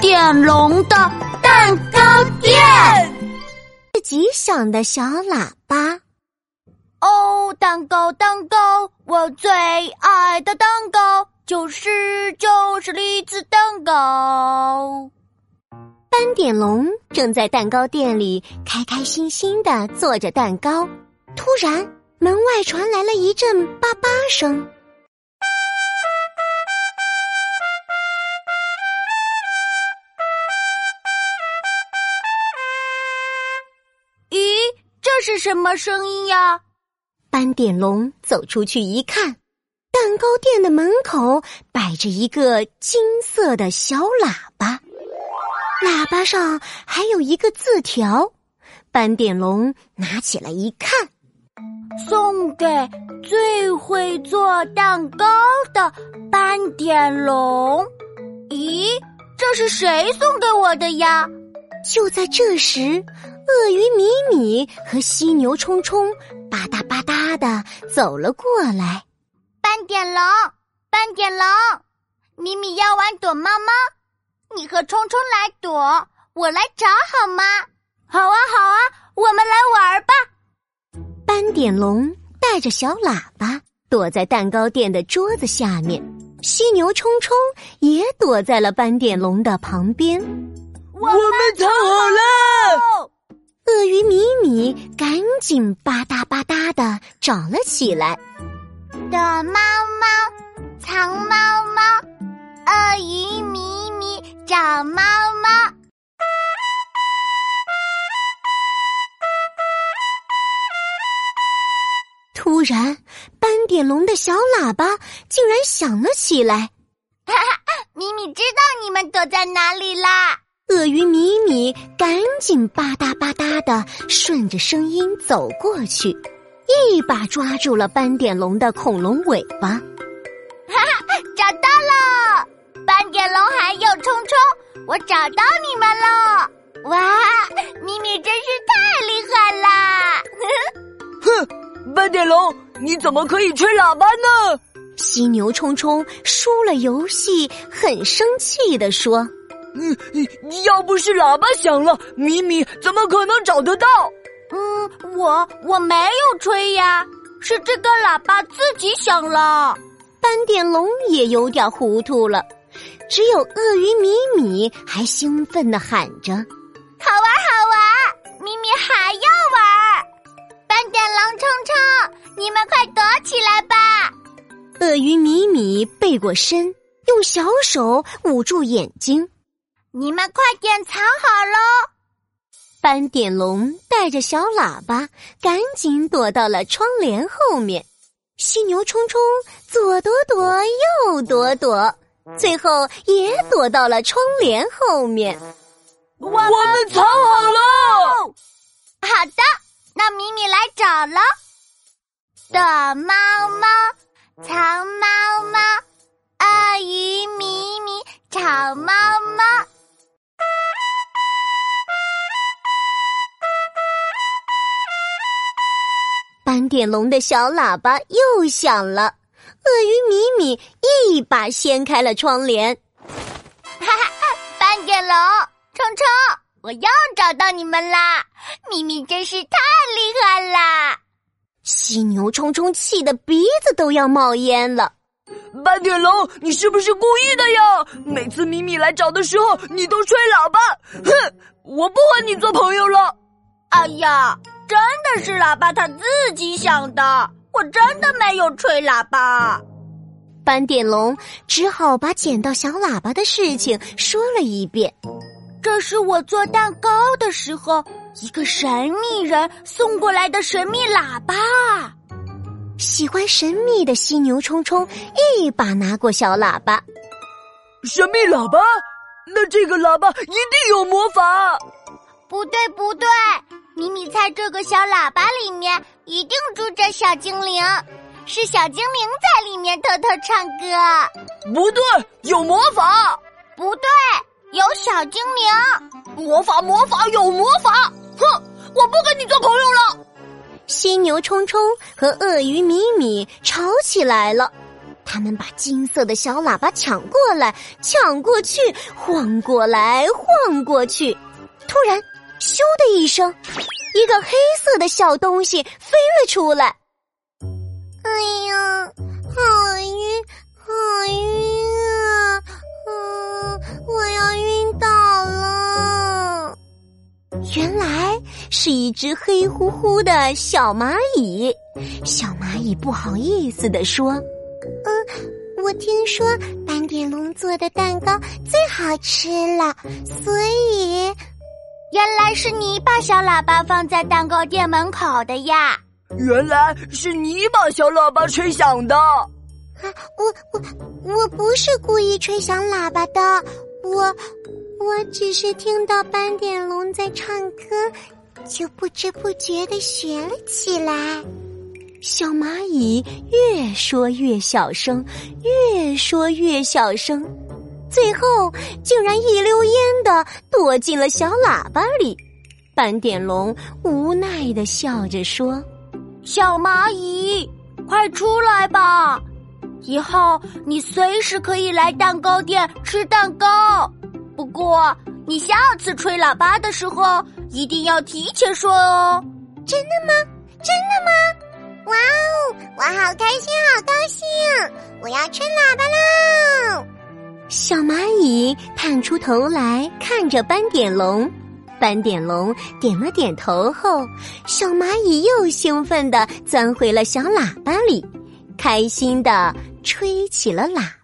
点龙的蛋糕店，自己想的小喇叭。哦，蛋糕，蛋糕，我最爱的蛋糕就是就是栗子蛋糕。斑点龙正在蛋糕店里开开心心的做着蛋糕，突然门外传来了一阵叭叭声。是什么声音呀？斑点龙走出去一看，蛋糕店的门口摆着一个金色的小喇叭，喇叭上还有一个字条。斑点龙拿起来一看，送给最会做蛋糕的斑点龙。咦，这是谁送给我的呀？就在这时，鳄鱼米米和犀牛冲冲吧嗒吧嗒的走了过来。斑点龙，斑点龙，米米要玩躲猫猫，你和冲冲来躲，我来找好吗？好啊，好啊，我们来玩吧。斑点龙带着小喇叭躲在蛋糕店的桌子下面，犀牛冲冲也躲在了斑点龙的旁边。我们藏好了。鳄鱼米米赶紧吧嗒吧嗒的找了起来。躲猫猫，藏猫猫，鳄鱼米米找猫猫。突然，斑点龙的小喇叭竟然响了起来。哈哈，米米知道你们躲在哪里啦！鳄鱼米米赶紧吧嗒吧嗒的顺着声音走过去，一把抓住了斑点龙的恐龙尾巴。哈哈，找到了！斑点龙还有冲冲，我找到你们了！哇，米米真是太厉害啦！哼，斑点龙，你怎么可以吹喇叭呢？犀牛冲冲输了游戏，很生气的说。嗯，要不是喇叭响了，米米怎么可能找得到？嗯，我我没有吹呀，是这个喇叭自己响了。斑点龙也有点糊涂了，只有鳄鱼米米还兴奋的喊着：“好玩，好玩！米米还要玩！斑点龙冲冲，你们快躲起来吧！”鳄鱼米米背过身，用小手捂住眼睛。你们快点藏好喽！斑点龙带着小喇叭，赶紧躲到了窗帘后面。犀牛冲冲左躲躲，右躲躲，最后也躲到了窗帘后面。我们藏好了。好的，那米米来找了。躲猫猫，藏猫猫，点龙的小喇叭又响了，鳄鱼米米一把掀开了窗帘。哈哈，斑点龙，冲冲，我又找到你们啦！米米真是太厉害啦！犀牛冲冲气得鼻子都要冒烟了。斑点龙，你是不是故意的呀？每次米米来找的时候，你都吹喇叭。哼，我不和你做朋友了。哎呀！真的是喇叭他自己响的，我真的没有吹喇叭。斑点龙只好把捡到小喇叭的事情说了一遍。这是我做蛋糕的时候，一个神秘人送过来的神秘喇叭。喜欢神秘的犀牛冲冲一把拿过小喇叭。神秘喇叭？那这个喇叭一定有魔法。不对，不对。米米猜这个小喇叭里面一定住着小精灵，是小精灵在里面偷偷唱歌。不对，有魔法。不对，有小精灵。魔法，魔法，有魔法。哼，我不跟你做朋友了。犀牛冲冲和鳄鱼米米吵起来了，他们把金色的小喇叭抢过来，抢过去，晃过来，晃过去。突然，咻的一声，一个黑色的小东西飞了出来。哎呀，好晕，好晕啊！嗯，我要晕倒了。原来是一只黑乎乎的小蚂蚁。小蚂蚁不好意思地说。嗯，我听说斑点龙做的蛋糕最好吃了，所以原来是你把小喇叭放在蛋糕店门口的呀！原来是你把小喇叭吹响的。啊，我我我不是故意吹响喇叭的，我我只是听到斑点龙在唱歌，就不知不觉的学了起来。小蚂蚁越说越小声，越说越小声，最后竟然一溜烟的躲进了小喇叭里。斑点龙无奈的笑着说：“小蚂蚁，快出来吧！以后你随时可以来蛋糕店吃蛋糕。不过你下次吹喇叭的时候一定要提前说哦。”真的吗？真的吗？哇哦！我好开心，好高兴！我要吹喇叭啦！小蚂蚁探出头来看着斑点龙，斑点龙点了点头后，小蚂蚁又兴奋地钻回了小喇叭里，开心地吹起了喇。